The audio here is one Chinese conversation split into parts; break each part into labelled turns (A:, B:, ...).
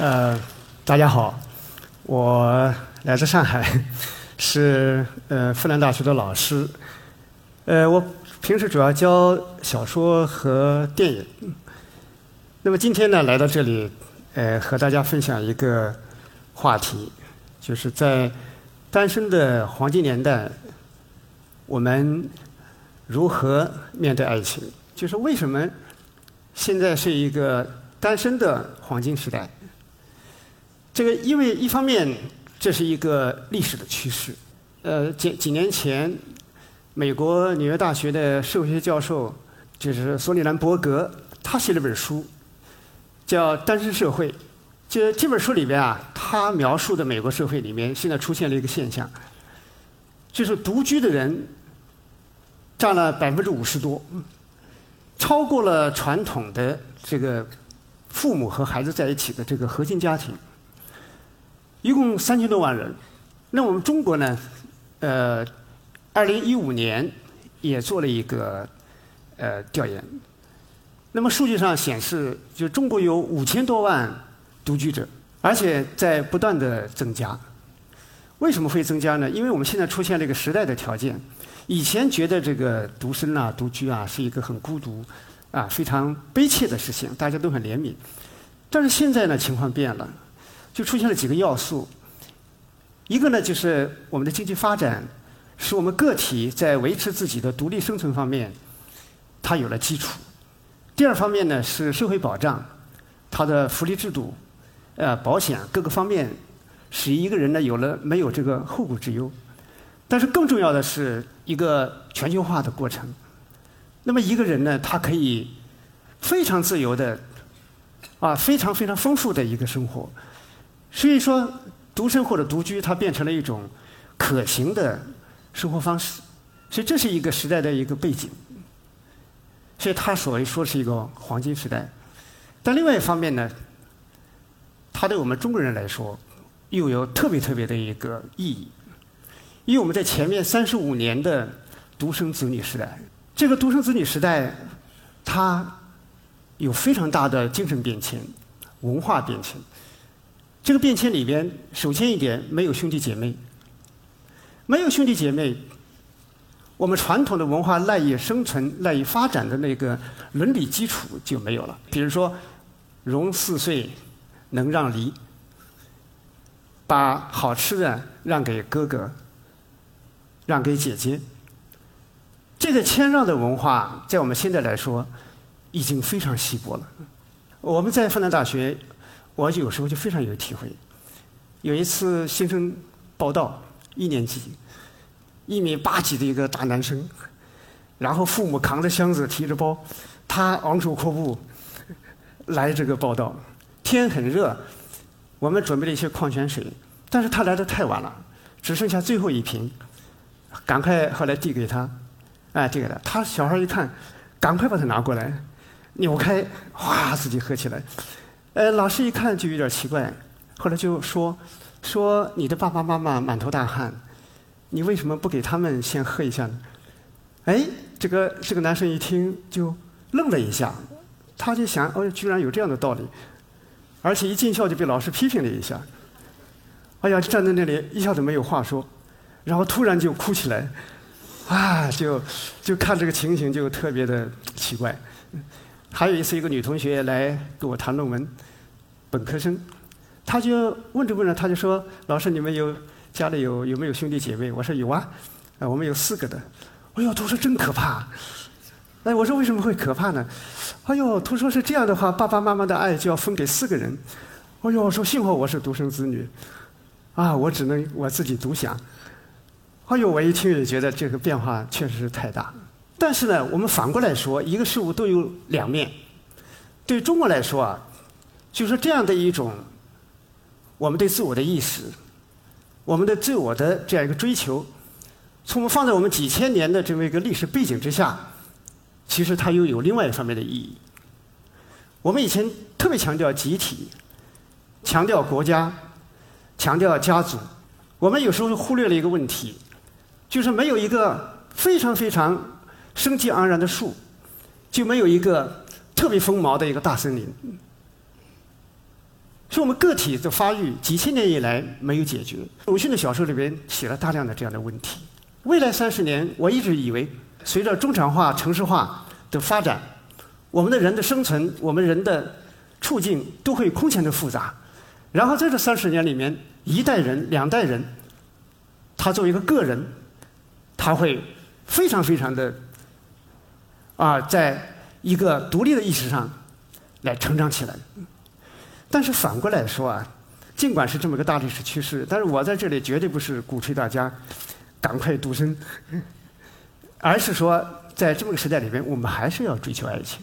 A: 呃，大家好，我来自上海，是呃复旦大学的老师，呃，我平时主要教小说和电影。那么今天呢，来到这里，呃，和大家分享一个话题，就是在单身的黄金年代，我们如何面对爱情？就是为什么？现在是一个单身的黄金时代。这个因为一方面这是一个历史的趋势。呃，几几年前，美国纽约大学的社会学教授就是索里兰伯格，他写了本书，叫《单身社会》。这这本书里边啊，他描述的美国社会里面现在出现了一个现象，就是独居的人占了百分之五十多。超过了传统的这个父母和孩子在一起的这个核心家庭，一共三千多万人。那我们中国呢？呃，二零一五年也做了一个呃调研。那么数据上显示，就中国有五千多万独居者，而且在不断的增加。为什么会增加呢？因为我们现在出现了一个时代的条件。以前觉得这个独身啊、独居啊是一个很孤独、啊非常悲切的事情，大家都很怜悯。但是现在呢，情况变了，就出现了几个要素。一个呢，就是我们的经济发展，使我们个体在维持自己的独立生存方面，它有了基础。第二方面呢，是社会保障，它的福利制度、呃保险各个方面，使一个人呢有了没有这个后顾之忧。但是更重要的是一个全球化的过程。那么一个人呢，他可以非常自由的，啊，非常非常丰富的一个生活。所以说，独身或者独居，它变成了一种可行的生活方式。所以这是一个时代的一个背景。所以他所谓说是一个黄金时代。但另外一方面呢，它对我们中国人来说，又有特别特别的一个意义。因为我们在前面三十五年的独生子女时代，这个独生子女时代，它有非常大的精神变迁、文化变迁。这个变迁里边，首先一点，没有兄弟姐妹，没有兄弟姐妹，我们传统的文化赖以生存、赖以发展的那个伦理基础就没有了。比如说，融四岁，能让梨，把好吃的让给哥哥。让给姐姐，这个谦让的文化，在我们现在来说，已经非常稀薄了。我们在复旦大学，我有时候就非常有体会。有一次新生报道，一年级，一米八几的一个大男生，然后父母扛着箱子提着包，他昂首阔步来这个报道。天很热，我们准备了一些矿泉水，但是他来的太晚了，只剩下最后一瓶。赶快，后来递给他，哎，递给他。他小孩一看，赶快把它拿过来，扭开，哗，自己喝起来。呃，老师一看就有点奇怪，后来就说：“说你的爸爸妈妈满头大汗，你为什么不给他们先喝一下呢？”哎，这个这个男生一听就愣了一下，他就想：哦，居然有这样的道理，而且一进校就被老师批评了一下。哎呀，站在那里一下子没有话说。然后突然就哭起来，啊，就就看这个情形就特别的奇怪。还有一次，一个女同学来跟我谈论文，本科生，她就问着问着，她就说：“老师，你们有家里有有没有兄弟姐妹？”我说：“有啊，啊，我们有四个的。”哎呦，都说真可怕。哎，我说为什么会可怕呢？哎呦，他说是这样的话，爸爸妈妈的爱就要分给四个人。哎呦，我说幸好我是独生子女，啊，我只能我自己独享。哎呦，我一听也觉得这个变化确实是太大。但是呢，我们反过来说，一个事物都有两面。对中国来说啊，就是这样的一种我们对自我的意识，我们的自我的这样一个追求，从放在我们几千年的这么一个历史背景之下，其实它又有另外一方面的意义。我们以前特别强调集体，强调国家，强调家族，我们有时候忽略了一个问题。就是没有一个非常非常生机盎然的树，就没有一个特别丰毛的一个大森林。是我们个体的发育几千年以来没有解决。鲁迅的小说里边写了大量的这样的问题。未来三十年，我一直以为，随着中产化、城市化的发展，我们的人的生存，我们人的处境都会空前的复杂。然后在这三十年里面，一代人、两代人，他作为一个个人，他会非常非常的啊，在一个独立的意识上来成长起来。但是反过来说啊，尽管是这么个大历史趋势，但是我在这里绝对不是鼓吹大家赶快独身，而是说在这么个时代里边，我们还是要追求爱情，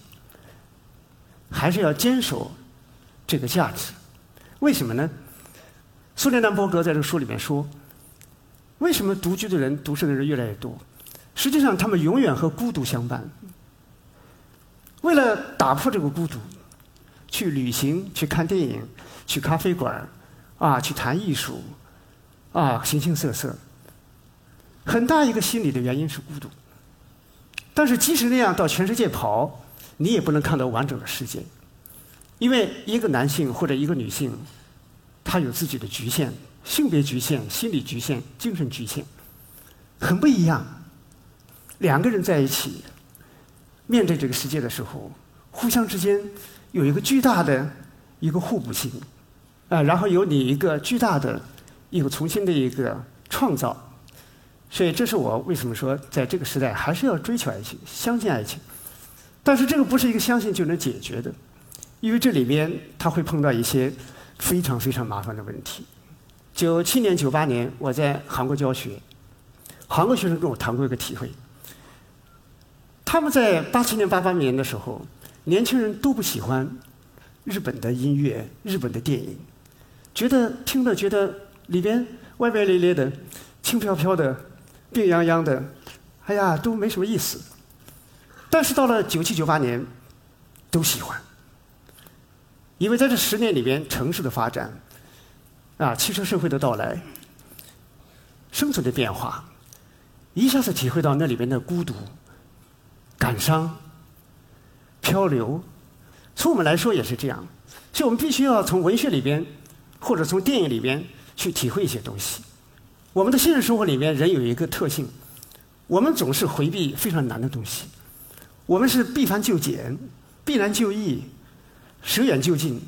A: 还是要坚守这个价值。为什么呢？苏联南伯格在这个书里面说，为什么独居的人、独身的人越来越多？实际上，他们永远和孤独相伴。为了打破这个孤独。去旅行，去看电影，去咖啡馆啊，去谈艺术，啊，形形色色。很大一个心理的原因是孤独。但是即使那样到全世界跑，你也不能看到完整的世界，因为一个男性或者一个女性，他有自己的局限，性别局限、心理局限、精神局限，很不一样。两个人在一起，面对这个世界的时候，互相之间。有一个巨大的一个互补性，啊，然后有你一个巨大的一个重新的一个创造，所以这是我为什么说在这个时代还是要追求爱情、相信爱情。但是这个不是一个相信就能解决的，因为这里边他会碰到一些非常非常麻烦的问题。九七年、九八年我在韩国教学，韩国学生跟我谈过一个体会，他们在八七年、八八年的时候。年轻人都不喜欢日本的音乐、日本的电影，觉得听了觉得里边歪歪咧咧的、轻飘飘的、病殃殃的，哎呀，都没什么意思。但是到了九七九八年，都喜欢，因为在这十年里边，城市的发展，啊，汽车社会的到来，生存的变化，一下子体会到那里边的孤独、感伤。漂流，从我们来说也是这样，所以我们必须要从文学里边，或者从电影里边去体会一些东西。我们的现实生活里面，人有一个特性，我们总是回避非常难的东西，我们是避繁就简，避难就易，舍远就近，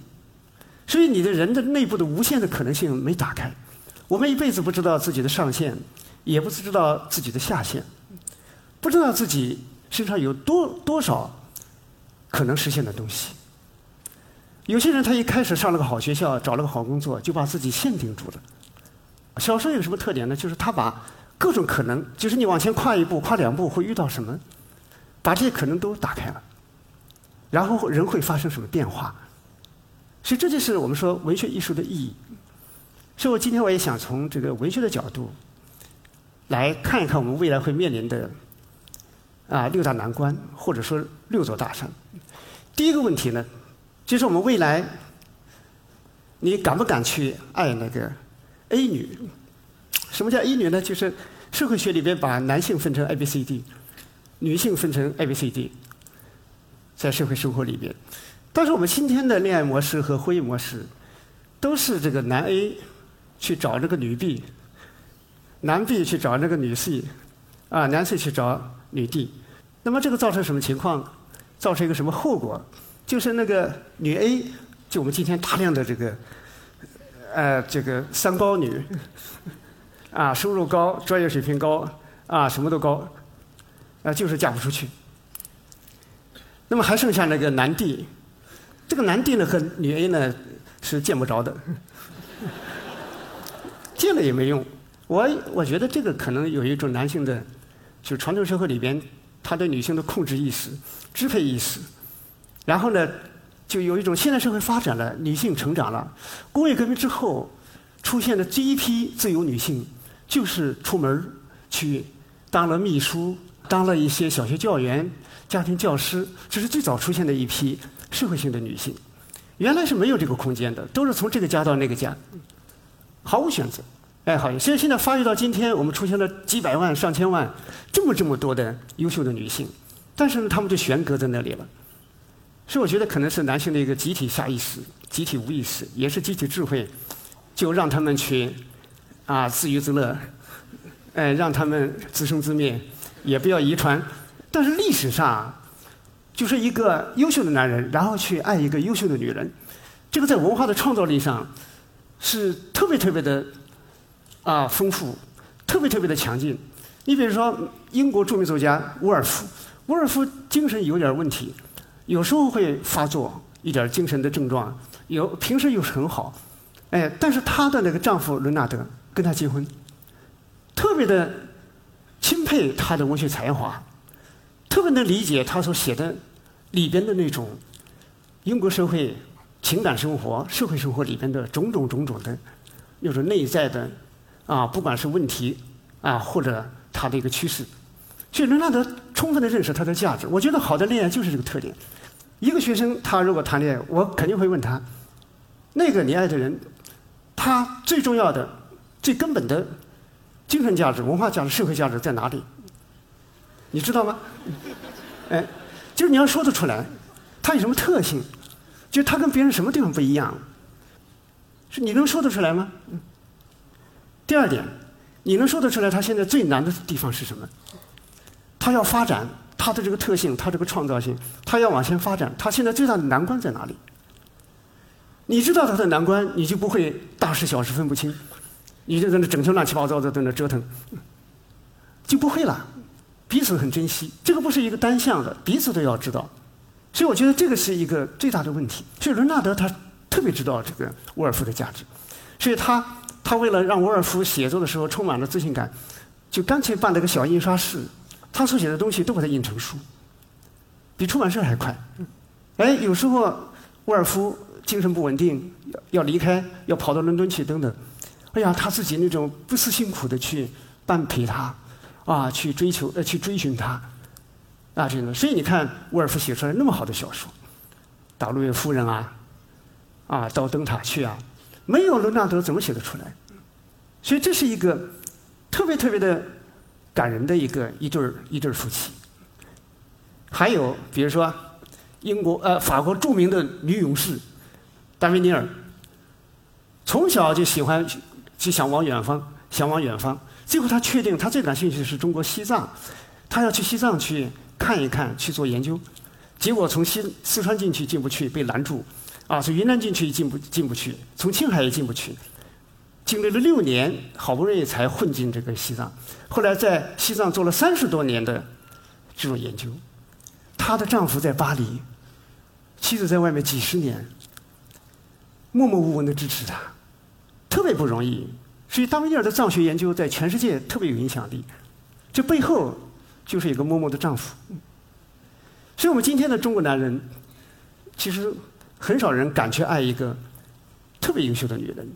A: 所以你的人的内部的无限的可能性没打开。我们一辈子不知道自己的上限，也不知道自己的下限，不知道自己身上有多多少。可能实现的东西。有些人他一开始上了个好学校，找了个好工作，就把自己限定住了。小说有什么特点呢？就是他把各种可能，就是你往前跨一步、跨两步会遇到什么，把这些可能都打开了。然后人会发生什么变化？所以这就是我们说文学艺术的意义。所以我今天我也想从这个文学的角度来看一看我们未来会面临的。啊，六大难关，或者说六座大山。第一个问题呢，就是我们未来，你敢不敢去爱那个 A 女？什么叫 A 女呢？就是社会学里边把男性分成 A、B、C、D，女性分成 A、B、C、D，在社会生活里边。但是我们今天的恋爱模式和婚姻模式，都是这个男 A 去找那个女 B，男 B 去找那个女 C，啊，男 C 去找女帝。那么这个造成什么情况？造成一个什么后果？就是那个女 A，就我们今天大量的这个，呃，这个三高女，啊，收入高，专业水平高，啊，什么都高，啊，就是嫁不出去。那么还剩下那个男帝这个男帝呢和女 A 呢是见不着的，见了也没用。我我觉得这个可能有一种男性的，就传统社会里边。他对女性的控制意识、支配意识，然后呢，就有一种现代社会发展了，女性成长了。工业革命之后出现的第一批自由女性，就是出门去当了秘书，当了一些小学教员、家庭教师，这是最早出现的一批社会性的女性。原来是没有这个空间的，都是从这个家到那个家，毫无选择。哎，好，所以现在发育到今天，我们出现了几百万、上千万，这么这么多的优秀的女性，但是呢，她们就悬搁在那里了。所以我觉得可能是男性的一个集体下意识、集体无意识，也是集体智慧，就让他们去啊自娱自乐，哎，让他们自生自灭，也不要遗传。但是历史上，就是一个优秀的男人，然后去爱一个优秀的女人，这个在文化的创造力上是特别特别的啊丰富，特别特别的强劲。你比如说，英国著名作家沃尔夫，沃尔夫精神有点问题。有时候会发作一点精神的症状，有平时又是很好，哎，但是她的那个丈夫伦纳德跟她结婚，特别的钦佩她的文学才华，特别能理解她所写的里边的那种英国社会情感生活、社会生活里边的种种种种的那种内在的啊，不管是问题啊，或者他的一个趋势，所以伦纳德充分的认识他的价值。我觉得好的恋爱就是这个特点。一个学生，他如果谈恋爱，我肯定会问他：那个你爱的人，他最重要的、最根本的精神价值、文化价值、社会价值在哪里？你知道吗？哎，就是你要说得出来，他有什么特性？就他跟别人什么地方不一样？是你能说得出来吗？第二点，你能说得出来他现在最难的地方是什么？他要发展。他的这个特性，他这个创造性，他要往前发展。他现在最大的难关在哪里？你知道他的难关，你就不会大事小事分不清，你就在那整天乱七八糟的在那折腾，就不会了。彼此很珍惜，这个不是一个单向的，彼此都要知道。所以我觉得这个是一个最大的问题。所以伦纳德他特别知道这个沃尔夫的价值，所以他他为了让沃尔夫写作的时候充满了自信感，就干脆办了个小印刷室。他所写的东西都把它印成书，比出版社还快。哎，有时候沃尔夫精神不稳定，要要离开，要跑到伦敦去等等。哎呀，他自己那种不辞辛苦的去办陪他，啊，去追求呃，去追寻他，啊，这种。所以你看，沃尔夫写出来那么好的小说，《大路易夫人》啊，啊，到灯塔去啊，没有伦纳德怎么写得出来？所以这是一个特别特别的。感人的一个一对一对夫妻，还有比如说英国呃法国著名的女勇士达维尼尔，从小就喜欢就想往远方，想往远方。最后他确定他最感兴趣的是中国西藏，他要去西藏去看一看，去做研究。结果从西四川进去进不去，被拦住；啊，从云南进去也进不进不去，从青海也进不去。经历了六年，好不容易才混进这个西藏。后来在西藏做了三十多年的这种研究。她的丈夫在巴黎，妻子在外面几十年，默默无闻的支持她，特别不容易。所以，达维尼尔的藏学研究在全世界特别有影响力。这背后就是一个默默的丈夫。所以我们今天的中国男人，其实很少人敢去爱一个特别优秀的女人。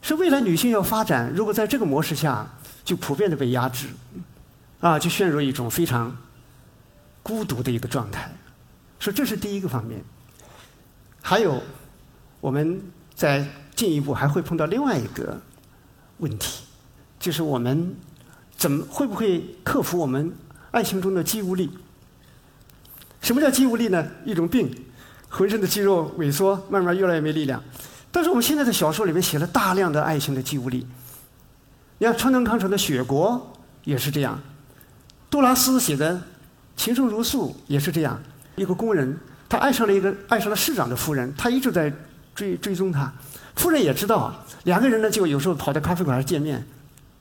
A: 是未来女性要发展，如果在这个模式下就普遍的被压制，啊，就陷入一种非常孤独的一个状态。说这是第一个方面。还有，我们在进一步还会碰到另外一个问题，就是我们怎么会不会克服我们爱情中的肌无力？什么叫肌无力呢？一种病，浑身的肌肉萎缩，慢慢越来越没力量。但是我们现在的小说里面写了大量的爱情的肌无力。你看川端康成的《雪国》也是这样，杜拉斯写的《情深如诉》也是这样。一个工人，他爱上了一个爱上了市长的夫人，他一直在追追踪她。夫人也知道，两个人呢就有时候跑到咖啡馆见面，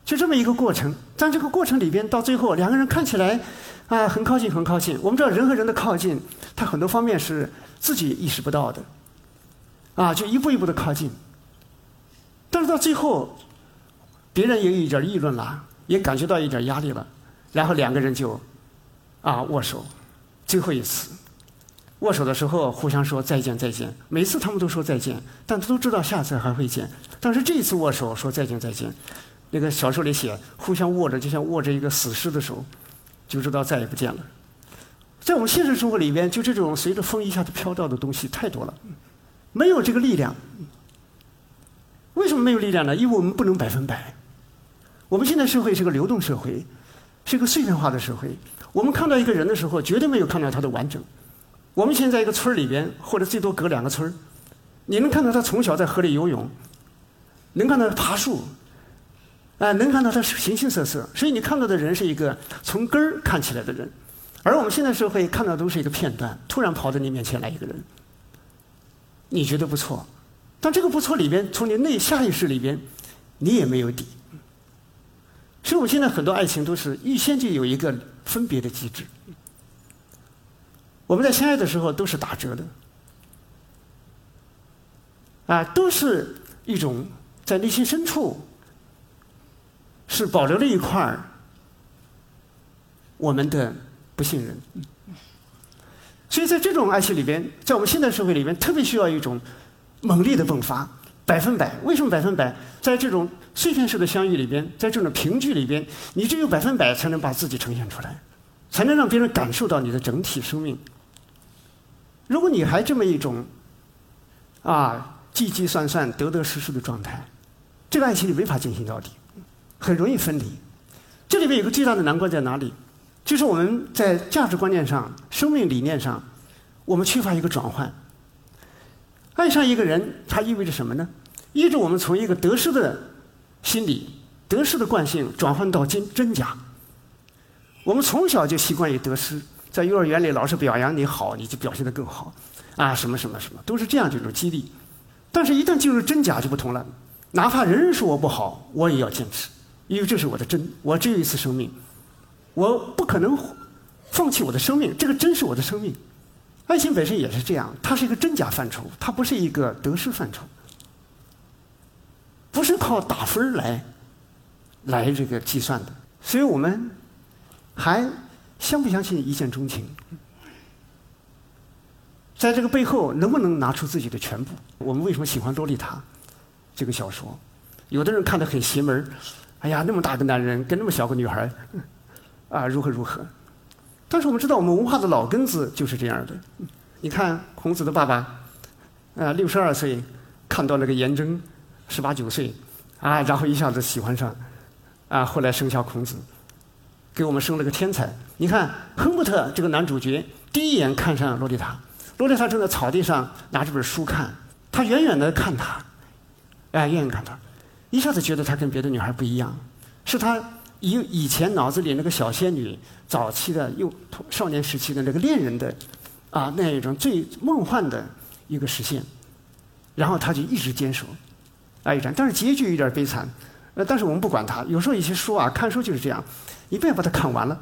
A: 就这么一个过程。但这个过程里边，到最后两个人看起来啊很靠近，很靠近。我们知道人和人的靠近，它很多方面是自己意识不到的。啊，就一步一步的靠近，但是到最后，别人也有一点议论了，也感觉到一点压力了，然后两个人就啊握手，最后一次握手的时候互相说再见再见。每次他们都说再见，但他都知道下次还会见。但是这一次握手说再见再见，那个小说里写互相握着，就像握着一个死尸的手，就知道再也不见了。在我们现实生活里边，就这种随着风一下子飘到的东西太多了。没有这个力量，为什么没有力量呢？因为我们不能百分百。我们现在社会是个流动社会，是一个碎片化的社会。我们看到一个人的时候，绝对没有看到他的完整。我们现在一个村里边，或者最多隔两个村，你能看到他从小在河里游泳，能看到他爬树，啊，能看到他形形色色。所以你看到的人是一个从根儿看起来的人，而我们现在社会看到都是一个片段，突然跑到你面前来一个人，你觉得不错，但这个不错里边，从你内下意识里边，你也没有底。所以我们现在很多爱情都是预先就有一个分别的机制。我们在相爱的时候都是打折的，啊，都是一种在内心深处是保留了一块儿我们的不信任。所以在这种爱情里边，在我们现代社会里边，特别需要一种猛烈的迸发。百分百？为什么百分百？在这种碎片式的相遇里边，在这种凭据里边，你只有百分百才能把自己呈现出来，才能让别人感受到你的整体生命。如果你还这么一种啊计计算算、得得失失的状态，这个爱情你没法进行到底，很容易分离。这里面有个最大的难关在哪里？就是我们在价值观念上、生命理念上，我们缺乏一个转换。爱上一个人，它意味着什么呢？意味着我们从一个得失的心理、得失的惯性转换到真真假。我们从小就习惯于得失，在幼儿园里老师表扬你好，你就表现得更好，啊，什么什么什么，都是这样这种激励。但是，一旦进入真假就不同了。哪怕人人说我不好，我也要坚持，因为这是我的真。我只有一次生命，我不可能放弃我的生命。这个真是我的生命。爱情本身也是这样，它是一个真假范畴，它不是一个得失范畴，不是靠打分来来这个计算的。所以我们还相不相信一见钟情？在这个背后，能不能拿出自己的全部？我们为什么喜欢《洛丽塔》这个小说？有的人看得很邪门哎呀，那么大个男人跟那么小个女孩啊，如何如何？但是我们知道，我们文化的老根子就是这样的。你看孔子的爸爸，啊，六十二岁看到那个颜真，十八九岁，啊，然后一下子喜欢上，啊，后来生下孔子，给我们生了个天才。你看亨伯特这个男主角，第一眼看上洛丽塔，洛丽塔正在草地上拿着本书看，他远远的看他，哎，远远看他，一下子觉得他跟别的女孩不一样，是他。以以前脑子里那个小仙女早期的幼少年时期的那个恋人的啊那一种最梦幻的一个实现，然后他就一直坚守，啊一战，但是结局有点悲惨，呃，但是我们不管他，有时候一些书啊，看书就是这样，一定要把它看完了，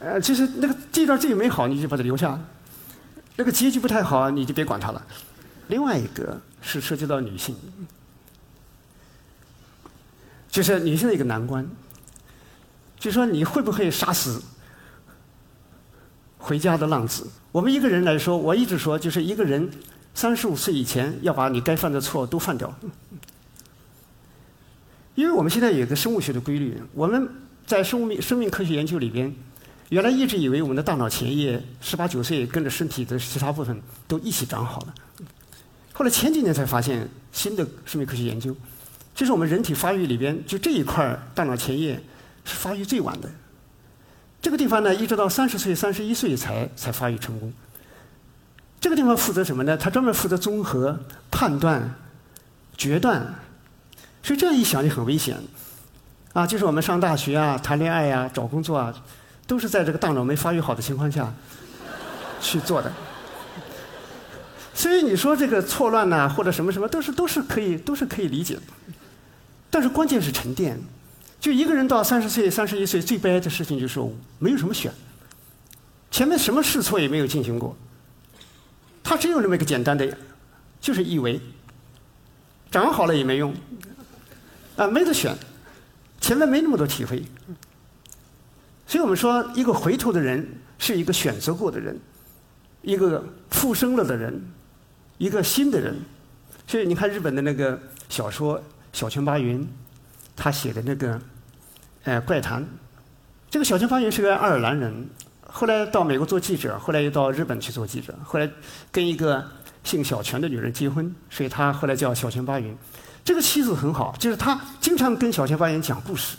A: 呃，其实那个这段最美好，你就把它留下，那个结局不太好，你就别管它了。另外一个是涉及到女性，就是女性的一个难关。就说你会不会杀死回家的浪子？我们一个人来说，我一直说，就是一个人三十五岁以前要把你该犯的错都犯掉。因为我们现在有一个生物学的规律，我们在生物生命科学研究里边，原来一直以为我们的大脑前叶十八九岁跟着身体的其他部分都一起长好了，后来前几年才发现新的生命科学研究，就是我们人体发育里边就这一块大脑前叶。是发育最晚的，这个地方呢，一直到三十岁、三十一岁才才发育成功。这个地方负责什么呢？它专门负责综合、判断、决断。所以这样一想就很危险，啊，就是我们上大学啊、谈恋爱呀、找工作啊，都是在这个大脑没发育好的情况下 去做的。所以你说这个错乱呐，或者什么什么，都是都是可以都是可以理解的。但是关键是沉淀。就一个人到三十岁、三十一岁，最悲哀的事情就是没有什么选，前面什么试错也没有进行过，他只有那么一个简单的，就是以为长好了也没用，啊，没得选，前面没那么多体会，所以我们说，一个回头的人是一个选择过的人，一个复生了的人，一个新的人。所以你看日本的那个小说《小泉八云》。他写的那个，呃，怪谈，这个小泉八云是个爱尔兰人，后来到美国做记者，后来又到日本去做记者，后来跟一个姓小泉的女人结婚，所以他后来叫小泉八云。这个妻子很好，就是他经常跟小泉八云讲故事，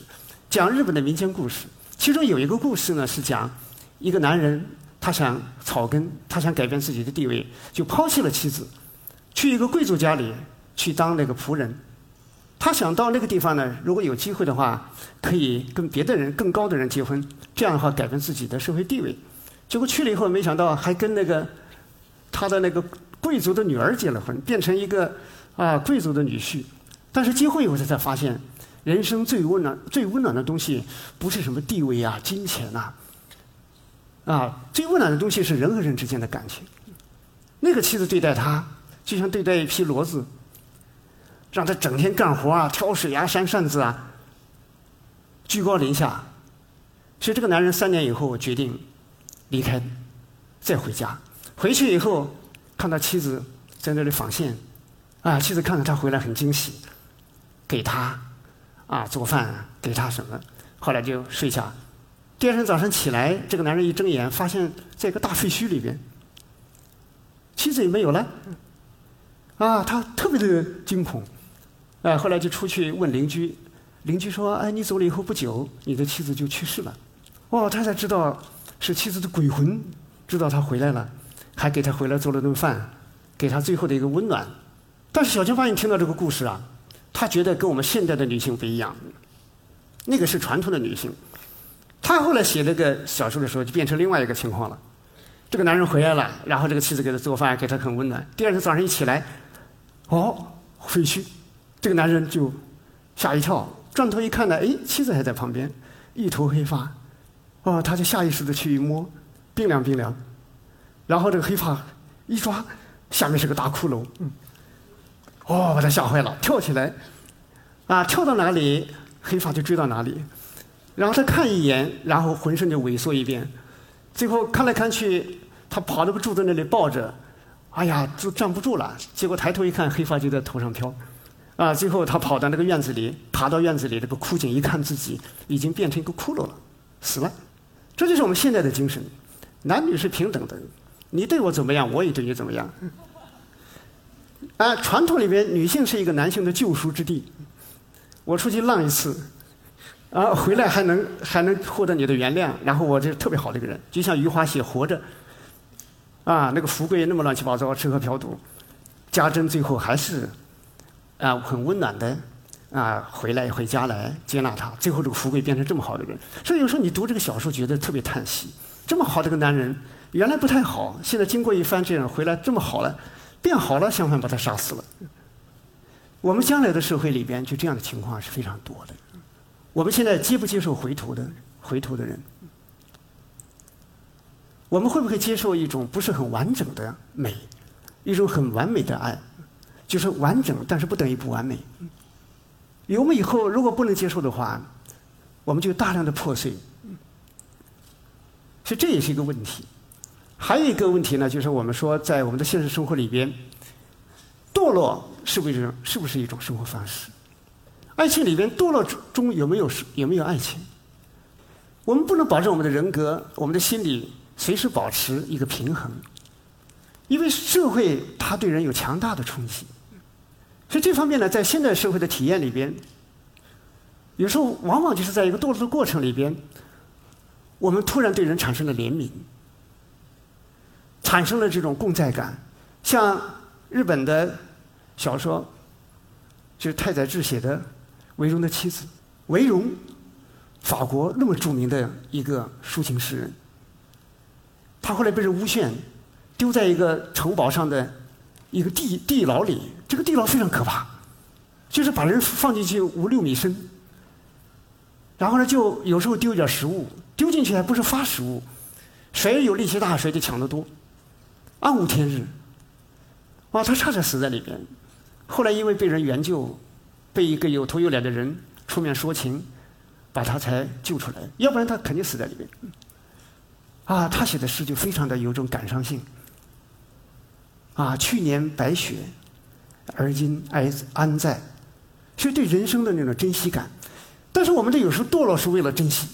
A: 讲日本的民间故事。其中有一个故事呢，是讲一个男人他想草根，他想改变自己的地位，就抛弃了妻子，去一个贵族家里去当那个仆人。他想到那个地方呢，如果有机会的话，可以跟别的人更高的人结婚，这样的话改变自己的社会地位。结果去了以后，没想到还跟那个他的那个贵族的女儿结了婚，变成一个啊贵族的女婿。但是结婚以后，他才发现，人生最温暖、最温暖的东西，不是什么地位啊、金钱呐，啊，最温暖的东西是人和人之间的感情。那个妻子对待他，就像对待一匹骡子，让他整天干活啊、挑水啊、扇扇子啊，居高临下。所以这个男人三年以后决定。离开，再回家，回去以后看到妻子在那里纺线，啊，妻子看到他回来很惊喜，给他啊做饭，给他什么，后来就睡下。第二天早上起来，这个男人一睁眼，发现在一个大废墟里边，妻子也没有了，啊，他特别的惊恐，哎，后来就出去问邻居，邻居说，哎，你走了以后不久，你的妻子就去世了，哦，他才知道。是妻子的鬼魂知道他回来了，还给他回来做了顿饭，给他最后的一个温暖。但是小金发现听到这个故事啊，他觉得跟我们现代的女性不一样，那个是传统的女性。他后来写那个小说的时候，就变成另外一个情况了。这个男人回来了，然后这个妻子给他做饭，给他很温暖。第二天早上一起来，哦，废墟，这个男人就吓一跳，转头一看呢，哎，妻子还在旁边，一头黑发。哦，他就下意识的去一摸，冰凉冰凉，然后这个黑发一抓，下面是个大骷髅，嗯，哦，把他吓坏了，跳起来，啊，跳到哪里，黑发就追到哪里，然后他看一眼，然后浑身就萎缩一遍，最后看来看去，他跑到个柱子那里抱着，哎呀，就站不住了，结果抬头一看，黑发就在头上飘，啊，最后他跑到那个院子里，爬到院子里，这个枯井一看自己已经变成一个骷髅了，死了。这就是我们现在的精神，男女是平等的，你对我怎么样，我也对你怎么样。啊，传统里边，女性是一个男性的救赎之地。我出去浪一次，啊，回来还能还能获得你的原谅，然后我就特别好的一个人，就像余华写《活着》，啊，那个福贵那么乱七八糟，吃喝嫖赌，家珍最后还是啊很温暖的。啊，回来回家来接纳他，最后这个福贵变成这么好的人。所以有时候你读这个小说，觉得特别叹息。这么好的个男人，原来不太好，现在经过一番这样回来这么好了，变好了，相反把他杀死了。我们将来的社会里边，就这样的情况是非常多的。我们现在接不接受回头的回头的人？我们会不会接受一种不是很完整的美，一种很完美的爱？就是完整，但是不等于不完美。有我们以后如果不能接受的话，我们就大量的破碎，所以这也是一个问题。还有一个问题呢，就是我们说在我们的现实生活里边，堕落是不是是不是一种生活方式？爱情里边堕落中有没有有没有爱情？我们不能保证我们的人格、我们的心理随时保持一个平衡，因为社会它对人有强大的冲击。所以这方面呢，在现代社会的体验里边，有时候往往就是在一个堕落的过程里边，我们突然对人产生了怜悯，产生了这种共在感。像日本的小说，就是太宰治写的《韦荣的妻子》，韦荣，法国那么著名的一个抒情诗人，他后来被人诬陷，丢在一个城堡上的。一个地地牢里，这个地牢非常可怕，就是把人放进去五六米深，然后呢，就有时候丢一点食物，丢进去还不是发食物，谁有力气大谁就抢得多，暗无天日，啊，他差点死在里边，后来因为被人援救，被一个有头有脸的人出面说情，把他才救出来，要不然他肯定死在里边。啊，他写的诗就非常的有种感伤性。啊，去年白雪，而今安安在，是对人生的那种珍惜感。但是我们这有时候堕落是为了珍惜，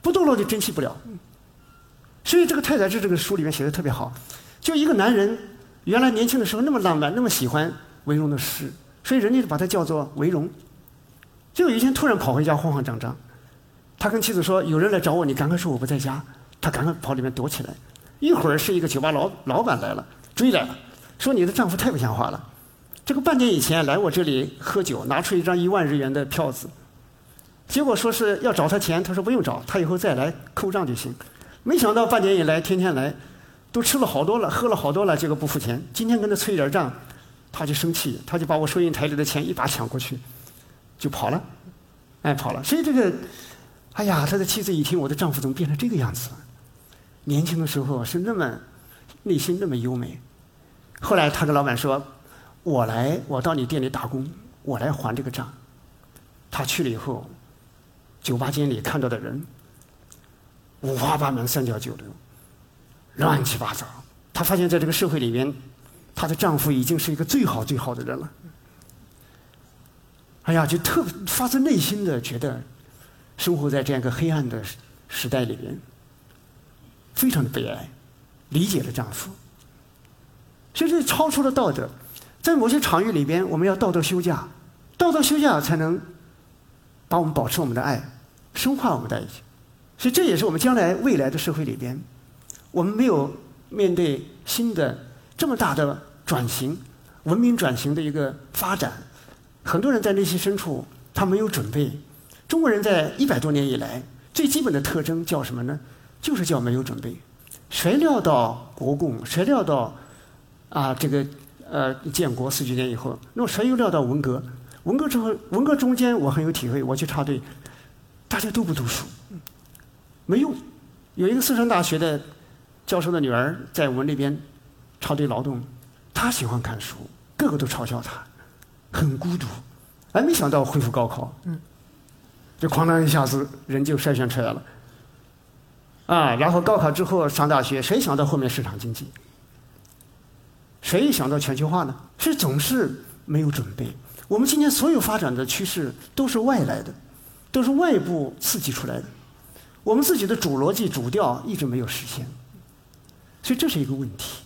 A: 不堕落就珍惜不了。所以这个太宰治这个书里面写的特别好，就一个男人原来年轻的时候那么浪漫，那么喜欢韦荣的诗，所以人家就把他叫做韦荣。就有一天突然跑回家慌慌张张，他跟妻子说：“有人来找我，你赶快说我不在家。”他赶快跑里面躲起来。一会儿是一个酒吧老老板来了，追来了，说你的丈夫太不像话了。这个半年以前来我这里喝酒，拿出一张一万日元的票子，结果说是要找他钱，他说不用找，他以后再来扣账就行。没想到半年以来天天来，都吃了好多了，喝了好多了，结果不付钱。今天跟他催点账，他就生气，他就把我收银台里的钱一把抢过去，就跑了，哎跑了。所以这个，哎呀，他的妻子一听我的丈夫怎么变成这个样子了？年轻的时候是那么内心那么优美，后来他跟老板说：“我来，我到你店里打工，我来还这个账。”他去了以后，酒吧间里看到的人五花八门、三教九流、乱七八糟。他发现在这个社会里边，她的丈夫已经是一个最好最好的人了。哎呀，就特发自内心的觉得，生活在这样一个黑暗的时代里边。非常的悲哀，理解了丈夫，就是超出了道德。在某些场域里边，我们要道德休假，道德休假才能把我们保持我们的爱，深化我们在一起。所以这也是我们将来未来的社会里边，我们没有面对新的这么大的转型、文明转型的一个发展，很多人在内心深处他没有准备。中国人在一百多年以来最基本的特征叫什么呢？就是叫没有准备，谁料到国共，谁料到啊这个呃建国四九年以后，那么谁又料到文革？文革之后，文革中间我很有体会，我去插队，大家都不读书，没用。有一个四川大学的教授的女儿在我们那边插队劳动，她喜欢看书，个个都嘲笑她，很孤独。哎，没想到恢复高考，嗯，就哐当一下子人就筛选出来了。啊，然后高考之后上大学，谁想到后面市场经济？谁想到全球化呢？是总是没有准备。我们今天所有发展的趋势都是外来的，都是外部刺激出来的。我们自己的主逻辑、主调一直没有实现，所以这是一个问题。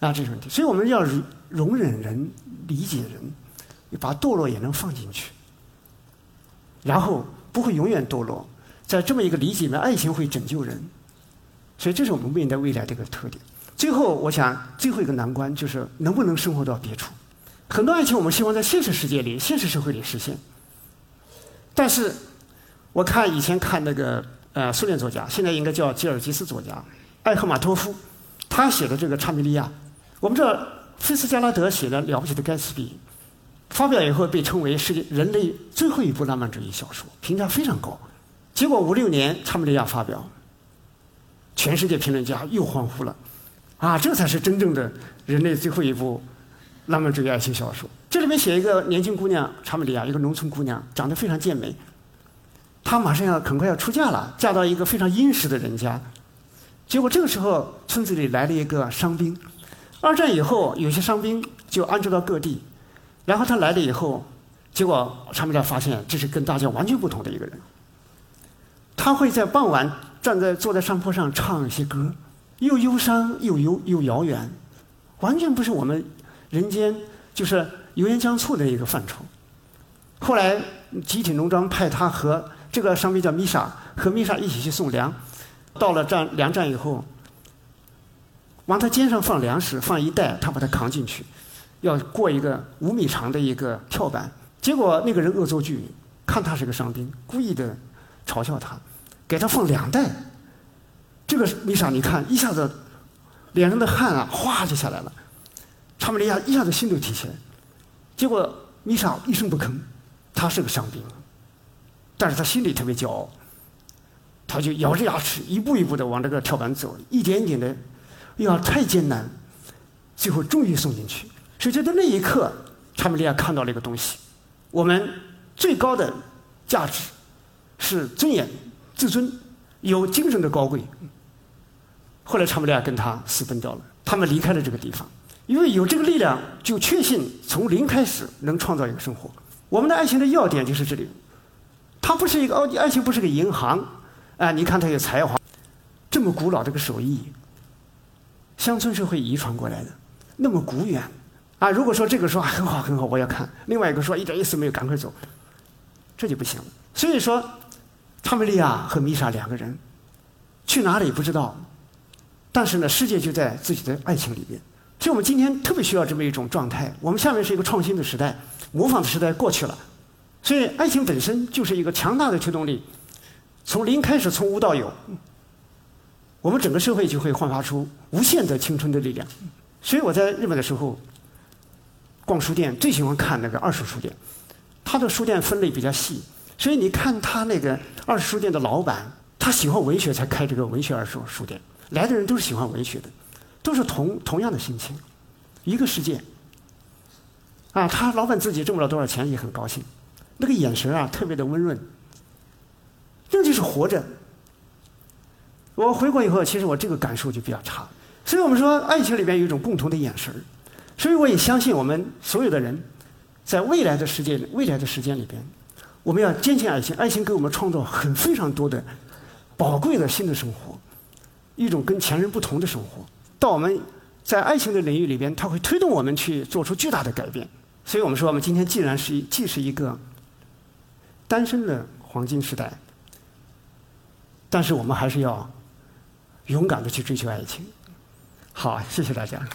A: 啊，这是问题。所以我们要容容忍人、理解人，把堕落也能放进去，然后不会永远堕落。在这么一个理解里面，爱情会拯救人，所以这是我们面对未来的一个特点。最后，我想最后一个难关就是能不能生活到别处。很多爱情我们希望在现实世界里、现实社会里实现，但是我看以前看那个呃苏联作家，现在应该叫吉尔吉斯作家艾赫马托夫，他写的这个《查米利亚》，我们知道菲斯加拉德写的《了不起的盖茨比》，发表以后被称为世界人类最后一部浪漫主义小说，评价非常高。结果五六年，《查米利亚》发表，全世界评论家又欢呼了，啊，这才是真正的人类最后一部浪漫主义爱情小说。这里面写一个年轻姑娘查米利亚，一个农村姑娘，长得非常健美，她马上要很快要出嫁了，嫁到一个非常殷实的人家。结果这个时候，村子里来了一个伤兵。二战以后，有些伤兵就安置到各地，然后他来了以后，结果查米利亚发现这是跟大家完全不同的一个人。他会在傍晚站在坐在山坡上唱一些歌，又忧伤又忧又遥远，完全不是我们人间就是油盐酱醋的一个范畴。后来集体农庄派他和这个伤兵叫米莎和米莎一起去送粮，到了站粮站以后，往他肩上放粮食，放一袋，他把他扛进去，要过一个五米长的一个跳板。结果那个人恶作剧，看他是个伤兵，故意的嘲笑他。给他放两袋，这个米莎，你看一下子脸上的汗啊，哗就下来了。查米利亚一下子心都提起来，结果米莎一声不吭，他是个伤兵，但是他心里特别骄傲，他就咬着牙齿一步一步的往这个跳板走，一点一点的，哎呀太艰难，最后终于送进去。所以就在那一刻，查米利亚看到了一个东西：我们最高的价值是尊严。自尊，有精神的高贵。后来查米利亚跟他私奔掉了，他们离开了这个地方，因为有这个力量，就确信从零开始能创造一个生活。我们的爱情的要点就是这里，它不是一个哦，爱情不是个银行，啊，你看他有才华，这么古老的个手艺，乡村社会遗传过来的，那么古远，啊，如果说这个说很好很好，我要看，另外一个说一点意思没有，赶快走，这就不行了。所以说。查米利亚和米莎两个人去哪里不知道，但是呢，世界就在自己的爱情里边。所以我们今天特别需要这么一种状态。我们下面是一个创新的时代，模仿的时代过去了，所以爱情本身就是一个强大的推动力。从零开始，从无到有，我们整个社会就会焕发出无限的青春的力量。所以我在日本的时候，逛书店最喜欢看那个二手书店，他的书店分类比较细，所以你看他那个二手书店的老板，他喜欢文学才开这个文学二手书店，来的人都是喜欢文学的。都是同同样的心情，一个世界。啊，他老板自己挣不了多少钱，也很高兴，那个眼神啊，特别的温润。这就是活着。我回国以后，其实我这个感受就比较差。所以我们说，爱情里边有一种共同的眼神所以我也相信，我们所有的人，在未来的世界里、未来的时间里边，我们要坚信爱情。爱情给我们创造很非常多的宝贵的新的生活，一种跟前人不同的生活。到我们在爱情的领域里边，它会推动我们去做出巨大的改变。所以我们说，我们今天既然是既是一个单身的黄金时代，但是我们还是要勇敢的去追求爱情。好，谢谢大家。